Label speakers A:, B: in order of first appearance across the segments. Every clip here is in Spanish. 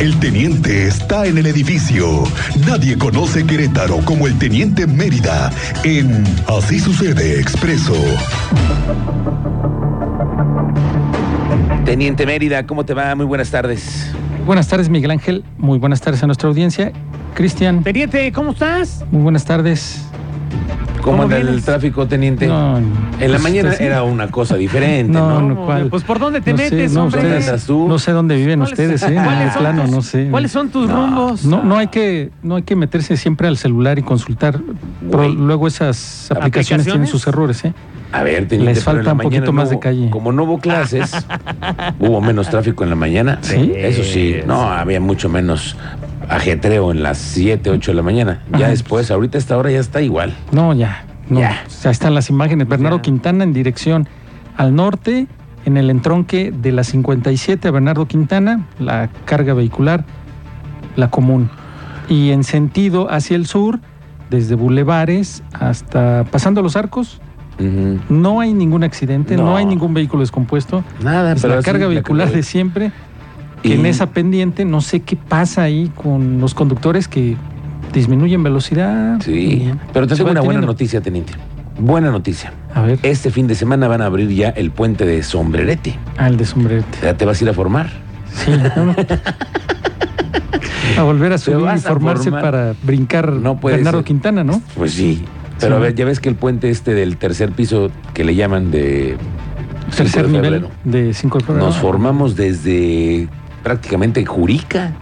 A: El teniente está en el edificio. Nadie conoce Querétaro como el teniente Mérida en Así sucede expreso.
B: Teniente Mérida, ¿cómo te va? Muy buenas tardes.
C: Buenas tardes, Miguel Ángel. Muy buenas tardes a nuestra audiencia. Cristian,
D: Teniente, ¿cómo estás?
C: muy buenas tardes.
B: ¿Cómo,
D: ¿Cómo
B: anda el tráfico, teniente?
C: No,
B: en la
C: pues,
B: mañana
C: sí.
B: era una cosa diferente, ¿no?
C: No, no, ¿cuál?
D: Pues ¿por dónde te
C: No sé,
D: metes,
C: no,
D: hombre?
C: No sé dónde viven
D: ¿Cuáles-
C: ustedes, ¿eh?
D: cuáles son
C: plano,
D: tus-
C: no sé.
D: ¿Cuáles son tus rumbos?
C: No, no hay que, no hay que meterse siempre al celular y consultar. Pero luego esas aplicaciones, tienen sus errores, ¿eh?
B: A ver, teniente,
C: Les
B: en
C: falta un poquito más
B: no
C: de calle.
B: Como no hubo clases, hubo menos tráfico en la mañana.
C: ¿Sí?
B: Eso sí, no, había mucho menos ajetreo en las 7, 8 de la mañana. Ya
C: Ajá.
B: después, ahorita a esta hora ya está igual.
C: No, ya. No,
B: Ya.
C: ya están las imágenes. Bernardo
D: Ya.
C: Quintana en dirección al norte, en el entronque de la 57 a Bernardo Quintana, la carga vehicular, la común. Y en sentido hacia el sur, desde Bulevares hasta pasando los arcos, no hay ningún accidente, no,
B: No.
C: hay ningún vehículo descompuesto.
B: Nada,
C: Es
B: pero
C: la carga
B: la
C: vehicular
B: carga-
C: de siempre. Que
B: Y-
C: en esa pendiente no sé qué pasa ahí con los conductores que disminuyen velocidad.
B: Sí, pero te tengo una buena
C: teniendo.
B: noticia, teniente. Buena noticia.
C: A ver,
B: Este fin de semana van a abrir ya el puente de Sombrerete.
C: al de sombrerete.
B: ¿Ya te vas a ir a formar?
C: Sí, ¿no? a volver a subir y formarse
B: formar.
C: para brincar
B: No puede
C: Bernardo
B: ser.
C: Quintana, ¿no?
B: Pues sí. Pero
C: Sí.
B: a ver, ya ves que el puente este del tercer piso que le llaman de
C: Tercer
B: 5 de
C: nivel de 5 de febrero.
B: Nos formamos desde prácticamente Jurica.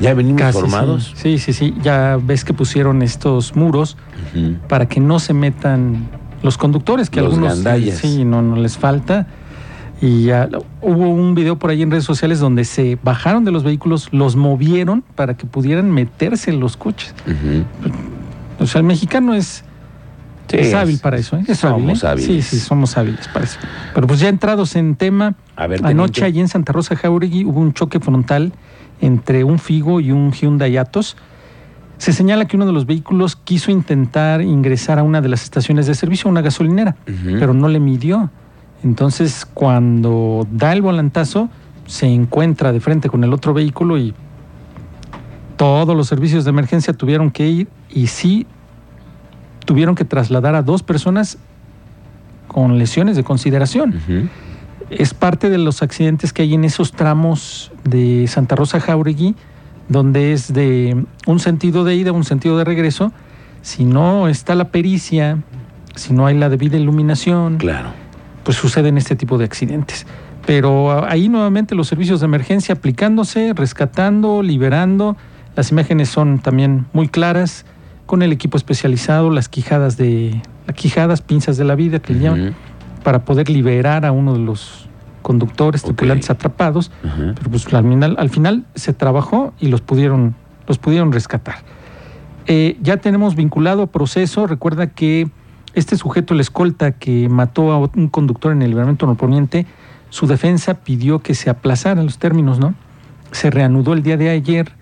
B: Ya venimos
C: Casi,
B: formados.
C: Sí. sí, sí, sí. Ya ves que pusieron estos muros para que no se metan los conductores, que
B: Los
C: algunos
B: gandallas.
C: sí, no, no les falta. Y ya hubo un video por ahí en redes sociales donde se bajaron de los vehículos, los movieron para que pudieran meterse en los coches. O sea, el mexicano es,
B: Sí,
C: es hábil para eso, ¿eh? Es hábil,
B: somos
C: ¿eh?
B: hábiles.
C: Sí, sí, somos hábiles para eso. Pero pues ya entrados en tema,
B: A ver,
C: anoche
B: teniente.
C: allí en Santa Rosa Jauregui hubo un choque frontal entre un Figo y un Hyundai Atos. Se señala que uno de los vehículos quiso intentar ingresar a una de las estaciones de servicio, una gasolinera, pero no le midió. Entonces, cuando da el volantazo, se encuentra de frente con el otro vehículo y todos los servicios de emergencia tuvieron que ir y sí tuvieron que trasladar a dos personas con lesiones de consideración. Es parte de los accidentes que hay en esos tramos de Santa Rosa Jauregui, donde es de un sentido de ida, un sentido de regreso. Si no está la pericia, si no hay la debida iluminación,
B: Claro.
C: pues suceden este tipo de accidentes. Pero ah, ahí nuevamente los servicios de emergencia aplicándose, rescatando, liberando. Las imágenes son también muy claras, con el equipo especializado, las quijadas de las quijadas, pinzas de la vida que le llaman, para poder liberar a uno de los conductores, tripulantes atrapados. Pero pues al final, al final se trabajó y los pudieron, los pudieron rescatar. Eh, ya tenemos vinculado a proceso. Recuerda que este sujeto, el escolta que mató a un conductor en el libramiento norponiente, su defensa pidió que se aplazaran los términos, ¿no? Se reanudó el día de ayer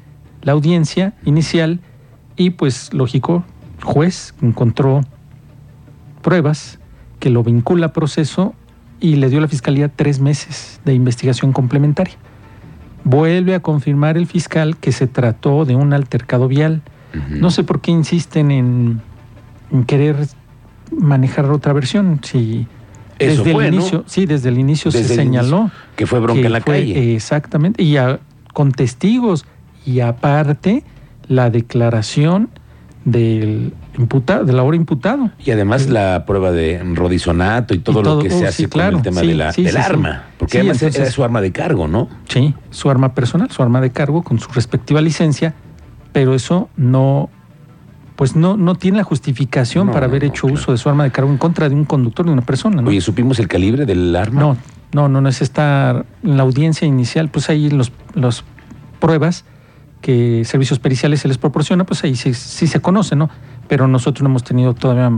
C: la audiencia inicial y pues lógico, juez encontró pruebas que lo vincula a proceso y le dio a la fiscalía tres meses de investigación complementaria. Vuelve a confirmar el fiscal que se trató de un altercado vial. No sé por qué insisten en, en querer manejar otra versión. Si
B: Eso
C: desde
B: fue,
C: el
B: ¿no?
C: inicio, sí, desde el inicio
B: Desde
C: se
B: el
C: señaló
B: Que fue bronca
C: que
B: en la
C: fue,
B: calle.
C: Exactamente, y a- con testigos y aparte la declaración del imputado, del ahora imputado.
B: Y además la prueba de rodizonato y todo,
C: Y todo,
B: lo que se
C: oh,
B: hace
C: sí,
B: con
C: claro,
B: el tema
C: sí,
B: de la, del arma. Porque además
C: entonces-
B: era su arma de cargo, ¿no?
C: Sí, su arma personal, su arma de cargo con su respectiva licencia, pero eso no pues no, no tiene la justificación
B: No,
C: para haber
B: no,
C: hecho
B: claro.
C: uso de su arma de cargo en contra de un conductor de una persona, ¿no?
B: Oye, ¿supimos el calibre del arma?
C: No, no, no, no es estar en la audiencia inicial, pues ahí los, los pruebas que servicios periciales se les proporciona, pues ahí sí, sí se conoce, ¿no? Pero nosotros no hemos tenido todavía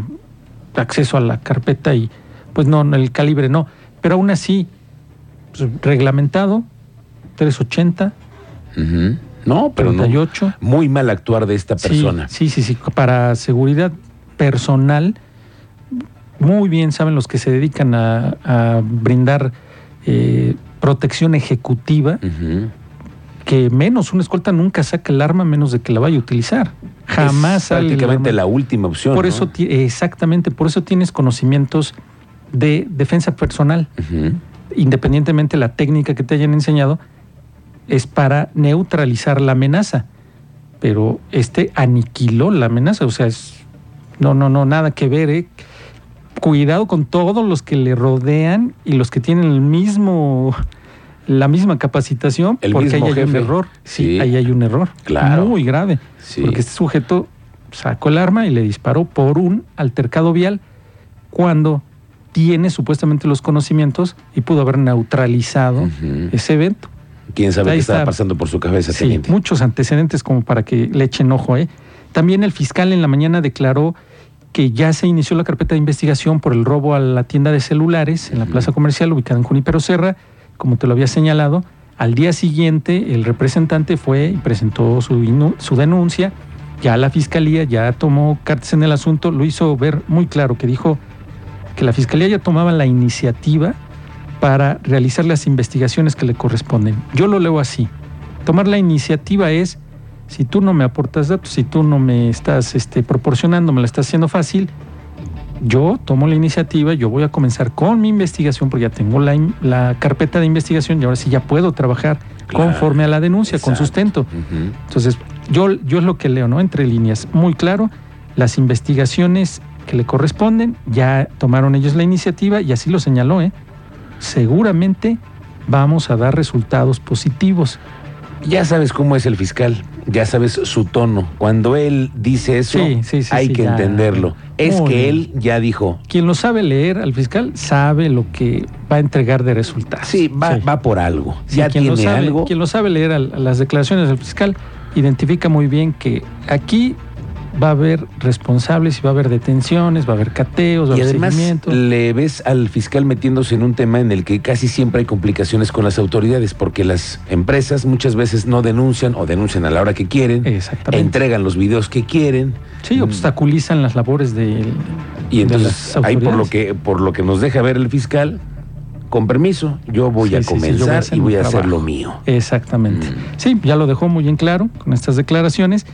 C: acceso a la carpeta y pues no, el calibre no. Pero aún así, pues, reglamentado, 380,
B: Ujú. No, pero no.
C: 38.
B: Muy mal actuar de esta persona.
C: Sí, sí, sí. Para seguridad personal, muy bien saben los que se dedican a, a brindar eh, protección ejecutiva.
B: Ujú.
C: Que menos, una escolta nunca saca el arma menos de que la vaya a utilizar. Jamás
B: Es prácticamente
C: arma.
B: la última opción.
C: Por
B: ¿no?
C: eso, exactamente, por eso tienes conocimientos de defensa personal, independientemente de la técnica que te hayan enseñado, es para neutralizar la amenaza. Pero este aniquiló la amenaza, o sea, es, no, no, no, nada que ver, ¿eh? Cuidado con todos los que le rodean y los que tienen el mismo, la misma capacitación,
B: El
C: porque ahí hay un error. Sí,
B: Sí.
C: ahí hay un error.
B: Claro.
C: Muy grave.
B: Sí.
C: Porque este sujeto sacó el arma y le disparó por un altercado vial cuando tiene supuestamente los conocimientos y pudo haber neutralizado ese evento.
B: ¿Quién sabe qué estaba pasando por su cabeza,
C: Sí,
B: teniente?
C: muchos antecedentes como para que le echen ojo. ¿eh? También el fiscal en la mañana declaró que ya se inició la carpeta de investigación por el robo a la tienda de celulares en la plaza comercial ubicada en Junípero Serra, como te lo había señalado. Al día siguiente, el representante fue y presentó su, su denuncia. Ya la fiscalía ya tomó cartas en el asunto, lo hizo ver muy claro, que dijo que la fiscalía ya tomaba la iniciativa para realizar las investigaciones que le corresponden. Yo lo leo así. Tomar la iniciativa es, si tú no me aportas datos, si tú no me estás este, proporcionando, me la estás haciendo fácil, yo tomo la iniciativa, yo voy a comenzar con mi investigación, porque ya tengo la, la carpeta de investigación y ahora sí ya puedo trabajar
B: Claro,
C: conforme a la denuncia, con sustento. Entonces, yo, yo es lo que leo, ¿no? Entre líneas, muy claro, las investigaciones que le corresponden, ya tomaron ellos la iniciativa y así lo señaló, ¿eh? Seguramente vamos a dar resultados positivos.
B: Ya sabes cómo es el fiscal, ya sabes su tono. Cuando él dice eso,
C: Sí, sí, sí,
B: hay que
C: ya.
B: entenderlo. Es
C: Muy
B: que él ya dijo,
C: Quien lo sabe leer al fiscal sabe lo que va a entregar de resultados.
B: sí, va, va por algo. Ya
C: quien
B: tiene
C: lo sabe,
B: algo.
C: Quien lo sabe leer a las declaraciones del fiscal identifica muy bien que aquí va a haber responsables y va a haber detenciones, va a haber cateos, va a haber
B: además
C: seguimiento.
B: le ves al fiscal metiéndose en un tema en el que casi siempre hay complicaciones con las autoridades, porque las empresas muchas veces no denuncian o denuncian a la hora que quieren, entregan los videos que quieren.
C: Sí,
B: Mm.
C: obstaculizan las labores de,
B: Y entonces ahí por lo que por lo que nos deja ver el fiscal, con permiso, yo voy
C: Sí,
B: a
C: sí, sí, yo voy a
B: comenzar
C: hacer
B: y voy a hacer lo mío.
C: Exactamente.
B: Mm.
C: Sí, ya lo dejó muy en claro con estas declaraciones.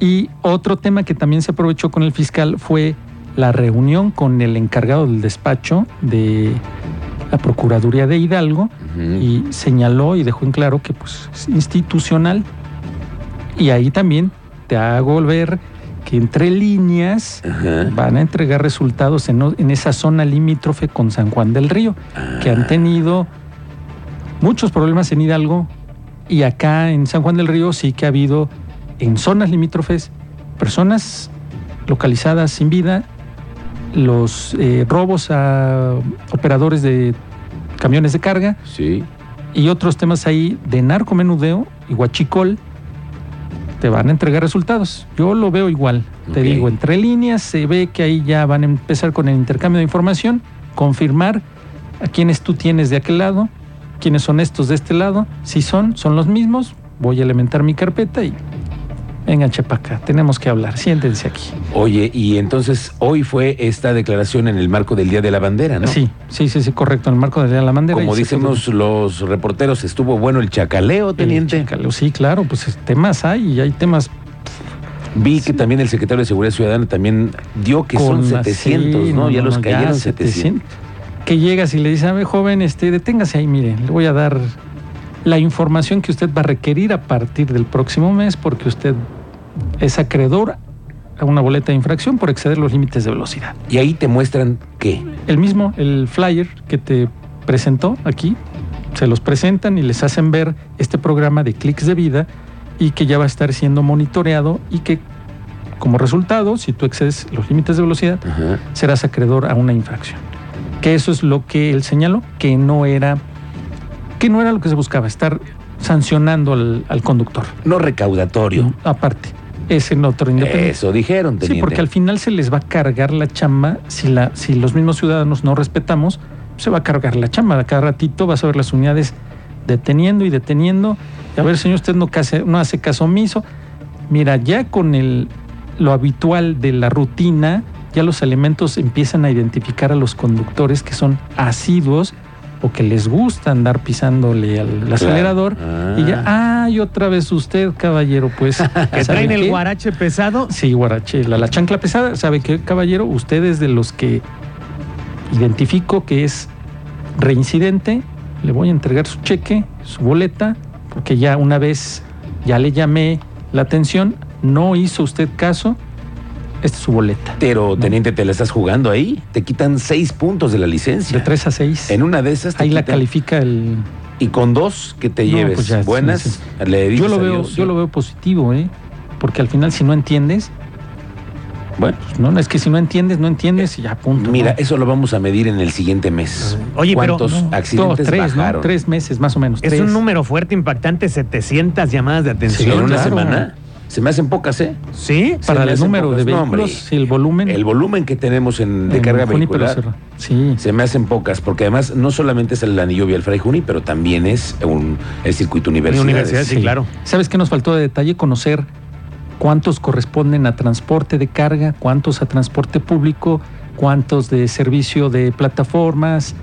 C: Y otro tema que también se aprovechó con el fiscal fue la reunión con el encargado del despacho de la Procuraduría de Hidalgo y señaló y dejó en claro que pues, es institucional. Y ahí también te hago ver que entre líneas
B: Ajá.
C: van a entregar resultados en, en esa zona limítrofe con San Juan del Río, que han
B: Ah.
C: tenido muchos problemas en Hidalgo y acá en San Juan del Río sí que ha habido en zonas limítrofes personas localizadas sin vida, los eh, robos a operadores de camiones de carga
B: Sí.
C: y otros temas ahí de narcomenudeo y huachicol te van a entregar resultados. Yo lo veo igual. Te digo, entre líneas se ve que ahí ya van a empezar con el intercambio de información, confirmar a quienes tú tienes de aquel lado, quiénes son estos de este lado. Si son, son los mismos, voy a elementar mi carpeta y vengan, chepaca, tenemos que hablar, siéntense aquí.
B: Oye, y entonces hoy fue esta declaración en el marco del Día de la Bandera, ¿no?
C: Sí, sí, sí, sí, correcto, en el marco de la bandera.
B: Como decimos los reporteros, estuvo bueno el chacaleo, teniente.
C: Eh, chécalo, Sí, claro, pues es- temas hay y hay temas
B: Vi que también el secretario de Seguridad Ciudadana también dio que son
C: con-
B: 700,
C: sí,
B: ¿no? Ya los cayeron 700. Y ahí te muestran qué.
C: El mismo, el flyer que te presentó aquí, se los presentan y les hacen ver este programa de clics de vida y que ya va a estar siendo monitoreado y que como resultado, si tú excedes los límites de velocidad,
B: Ajá.
C: serás acreedor a una infracción. Que eso es lo que él señaló, que no era, que no era lo que se buscaba, estar sancionando al, al conductor.
B: No recaudatorio.
C: Aparte, es en otro independiente.
B: Eso dijeron,
C: Sí,
B: teniente.
C: porque al final se les va a cargar la chamba si, la, si los mismos ciudadanos no respetamos, se va a cargar la chamba. Cada ratito vas a ver las unidades deteniendo y deteniendo. Y a ver, señor, usted no, case- no hace caso omiso. Mira, ya con el, lo habitual de la rutina, ya los elementos empiezan a identificar a los conductores que son asiduos o que les gusta andar pisándole al acelerador y ya, ay, otra vez usted, caballero, pues.
D: ¿Que
C: ¿sabe
D: traen el
C: qué?
D: guarache pesado?
C: Sí, guarache, la, la chancla pesada, ¿sabe qué, caballero? Usted es de los que identifico que es reincidente, le voy a entregar su cheque, su boleta, porque ya una vez ya le llamé la atención, no hizo usted caso, esta es su boleta.
B: Pero, teniente, te la estás jugando ahí. Te quitan seis puntos de la licencia.
C: De 3 a 6.
B: En una de esas te
C: Ahí la califica el...
B: Y con dos que te
C: No,
B: lleves
C: pues ya, sí,
B: buenas,
C: sí.
B: le dices
C: Yo lo veo,
B: adiós,
C: yo
B: sí.
C: lo veo positivo, ¿eh? Porque al final si no entiendes,
B: Bueno,
C: pues no, es que si no entiendes, no entiendes y ya punto.
B: mira,
C: ¿no?
B: eso lo vamos a medir en el siguiente mes.
D: Oye, pero-
B: ¿Cuántos
C: No,
B: accidentes
C: tres, ¿no?
B: bajaron?
C: Tres meses más o menos.
D: Es
C: tres.
D: un número fuerte, impactante, 700 llamadas de
B: Sí,
D: atención.
B: en una
C: claro.
B: semana. Se me hacen pocas, ¿eh?
D: ¿Sí?
C: Para el número de.
B: No,
C: vehículos, sí, el volumen.
B: El volumen que tenemos en, de
C: en
B: carga
C: Junípero
B: vehicular
C: Serra. Sí.
B: se me hacen pocas, porque además no solamente es el anillo vial Fray Juni, pero también es un, el circuito universidad.
D: Universidad, sí, claro.
C: ¿Sabes qué nos faltó de detalle? Conocer cuántos corresponden a transporte de carga, cuántos a transporte público, cuántos de servicio de plataformas,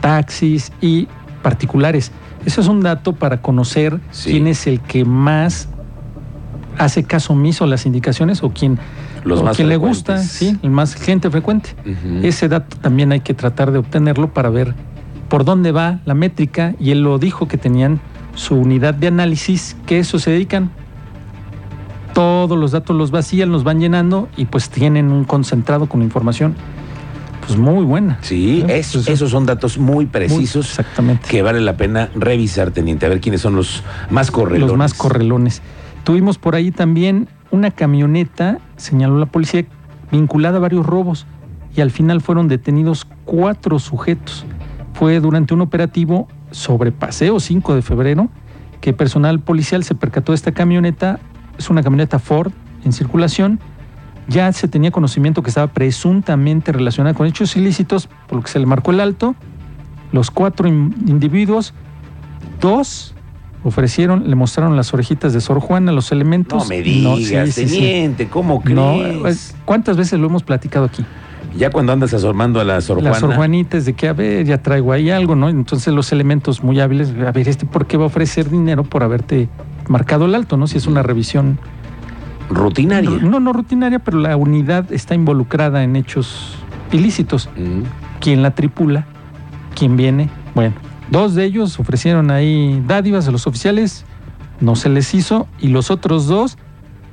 C: taxis y particulares. Eso es un dato para conocer
B: Sí.
C: quién es el que más hace caso omiso a las indicaciones o quién,
B: Los
C: o
B: más
C: quién le gusta, sí, el más gente frecuente. Ese dato también hay que tratar de obtenerlo para ver por dónde va la métrica y él lo dijo que tenían su unidad de análisis, que eso se dedican. Todos los datos los vacían, los van llenando y pues tienen un concentrado con información pues muy buena.
B: Sí,
C: ¿Eh?
B: es-
C: Pues,
B: esos son datos muy
C: muy-
B: precisos
C: exactamente.
B: que vale la pena revisar, teniente, a ver quiénes son los más correlones.
C: Los más correlones. Tuvimos por ahí también una camioneta, señaló la policía, vinculada a varios robos y al final fueron detenidos cuatro sujetos. Fue durante un operativo sobre Paseo 5 de febrero que personal policial se percató de esta camioneta. Es una camioneta Ford en circulación. Ya se tenía conocimiento que estaba presuntamente relacionada con hechos ilícitos, por lo que se le marcó el alto. Los cuatro in- individuos, dos ofrecieron, le mostraron las orejitas de Sor Juana, los elementos.
B: No me digas,
C: sí, sí,
B: ¿cómo
C: No,
B: crees?
C: eh, ¿Cuántas veces lo hemos platicado aquí?
B: ya cuando andas asomando a la Sor Juana,
C: Sor Juanitas de que, a ver, ya traigo ahí algo, ¿no? Entonces los elementos muy hábiles, a ver, ¿este por qué va a ofrecer dinero por haberte marcado el alto, ¿no? Si es una revisión
B: rutinaria.
C: No, no rutinaria, pero la unidad está involucrada en hechos ilícitos.
B: Mm.
C: ¿Quién la tripula? ¿Quién viene? Bueno, dos de ellos ofrecieron ahí dádivas a los oficiales, no se les hizo, y los otros dos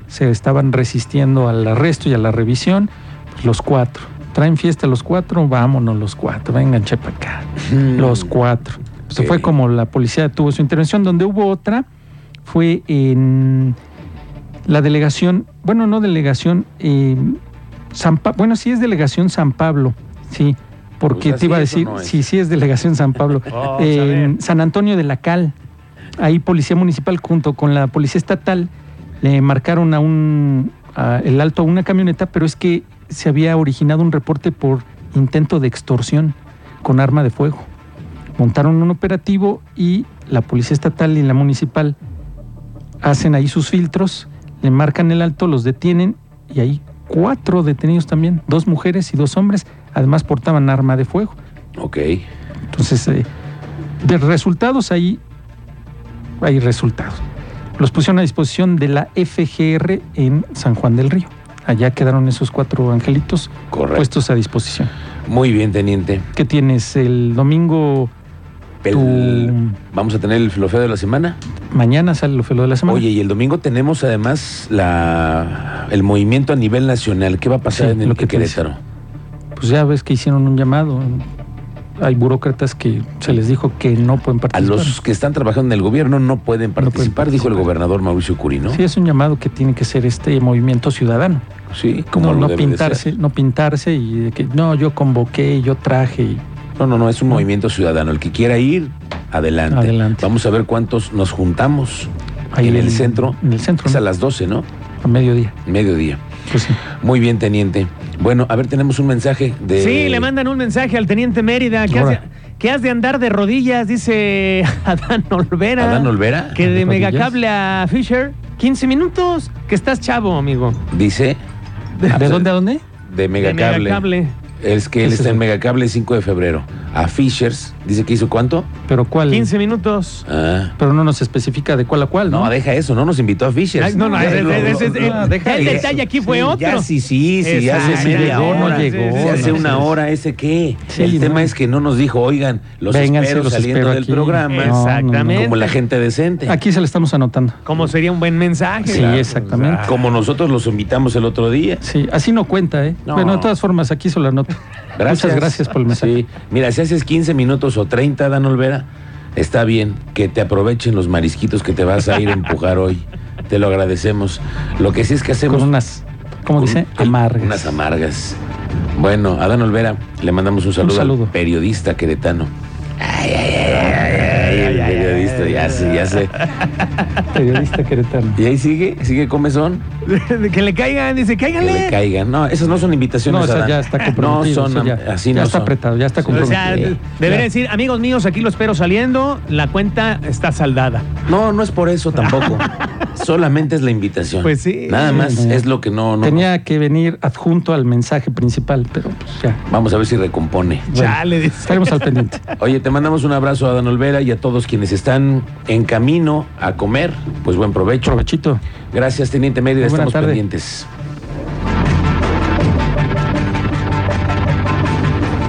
C: se estaban resistiendo al arresto y a la revisión, pues los cuatro. Traen fiesta los cuatro, vámonos los cuatro, vengan, chepa acá. Los cuatro.
B: Ok.
C: fue como la policía tuvo su intervención, donde hubo otra, fue en la delegación, bueno, no delegación, eh, San Pa- bueno, sí es delegación San Pablo, sí, porque
B: Pues
C: te iba a decir,
B: no
C: sí, sí es delegación San Pablo, en
D: ver.
C: San Antonio de la Cal, ahí policía municipal junto con la policía estatal le marcaron a un a el alto a una camioneta, pero es que se había originado un reporte por intento de extorsión con arma de fuego. Montaron un operativo y la policía estatal y la municipal hacen ahí sus filtros, le marcan el alto, los detienen y hay cuatro detenidos también, dos mujeres y dos hombres, además portaban arma de fuego.
B: Ok.
C: Entonces, eh, de resultados ahí hay resultados. Los pusieron a disposición de la FGR en San Juan del Río. Allá quedaron esos cuatro angelitos
B: Correcto.
C: puestos a disposición.
B: Muy bien, teniente.
C: ¿Qué tienes? El domingo,
B: El-
C: Tu-
B: Vamos a tener el filofeo de la semana.
C: mañana sale lo feo de la semana.
B: Oye, y el domingo tenemos además la el movimiento a nivel nacional. ¿Qué va a pasar
C: Sí,
B: en el
C: lo que
B: Querétaro?
C: Pues ya ves que hicieron un llamado. Hay burócratas que se les dijo que no pueden
B: A
C: participar.
B: los que están trabajando en el gobierno no pueden
C: pueden
B: participar, dijo el gobernador Mauricio Curi, ¿no?
C: Sí, es un llamado que tiene que ser este movimiento ciudadano.
B: Sí, como
C: no,
B: lo
C: no
B: debe de
C: pintarse,
B: ser.
C: no pintarse y de que no, yo convoqué, yo traje. y-
B: No, no, no, es un
C: No.
B: movimiento ciudadano. El que quiera ir, adelante.
C: Adelante.
B: Vamos a ver cuántos nos juntamos
C: Ahí
B: en el centro.
C: En el centro,
B: Es a las 12, ¿no?
C: a mediodía.
B: Mediodía.
C: Pues sí.
B: Muy bien, teniente. Bueno, a ver, tenemos un mensaje de.
D: Sí, le mandan un mensaje al teniente Mérida. ¿Qué has, de, has de andar de rodillas? Dice Adán Olvera.
B: Adán Olvera.
D: Que de
C: ¿De
D: megacable a Fisher, 15 minutos. Que estás chavo, amigo.
B: Dice.
C: ¿De dónde a dónde?
B: De
D: De
B: megacable. Es que
C: ¿Qué
B: él
C: es
B: está
C: eso?
B: en Megacable el 5 de febrero. A Fishers, dice que hizo cuánto?
C: Pero ¿cuál?
D: 15 minutos.
B: Ah.
C: Pero no nos especifica de cuál a cuál, ¿no?
B: No, deja eso, no nos invitó a Fishers.
D: Ay, no, no, ese- ese-
C: no,
D: el-
C: deja
D: el
C: eso.
D: detalle aquí fue
B: Sí,
D: otro.
B: Ya sí, sí, sí, ya hace media hora.
C: llegó,
B: Se hace
C: no,
B: una
C: sí.
B: hora, ¿ese qué?
C: Sí,
B: el tema es que no nos dijo, oigan, los
C: Vénganse,
B: espero
C: los
B: saliendo
C: espero
B: del
C: aquí.
B: programa.
D: Exactamente.
B: Como la gente decente.
C: Aquí se le estamos anotando.
D: Como sería un buen mensaje.
C: Sí,
D: Claro.
C: exactamente.
B: Como nosotros los invitamos el otro día.
C: Sí, así no cuenta, ¿eh?
B: No.
C: Bueno, de todas formas, aquí se lo anoto. Muchas gracias por el mensaje.
B: Sí. Mira, si haces 15 minutos o 30, Dan Olvera, está bien que te aprovechen los marisquitos que te vas a ir a empujar hoy. Te lo agradecemos. Lo que sí es que hacemos.
C: Con unas, ¿cómo dice? Amargas.
B: Unas amargas. Bueno, a Dan Olvera le mandamos un saludo,
C: saludo.
B: al periodista queretano. Ay, ay, ay, ay, periodista, ya sé, ya sé.
C: Periodista queretano.
B: ¿Y ahí sigue? ¿Sigue comezón?
D: que le caigan, dice,
B: Que
D: cáiganle.
B: le caigan. No, esas no son invitaciones.
C: No, o sea, ya está comprometido.
B: No son,
C: o sea, ya,
B: así
C: ya
B: no
C: está
B: son.
C: apretado, ya está
D: O
C: comprometido.
D: sea,
B: Sí,
D: debería decir, amigos míos, aquí lo espero saliendo, la cuenta está saldada.
B: No, no es por eso tampoco. Solamente es la invitación.
D: Pues sí.
B: Nada más
C: Sí.
B: es lo que no, no.
C: Tenía que venir adjunto al mensaje principal, pero pues ya.
B: Vamos a ver si recompone.
C: Bueno,
D: Chale, dice.
C: Estaremos al pendiente.
B: Oye, te mandamos un abrazo a Dan Olvera y a todos quienes están en camino a comer. Pues buen provecho.
C: Provechito.
B: Gracias, Teniente Mérida. Estamos
C: tarde.
B: pendientes.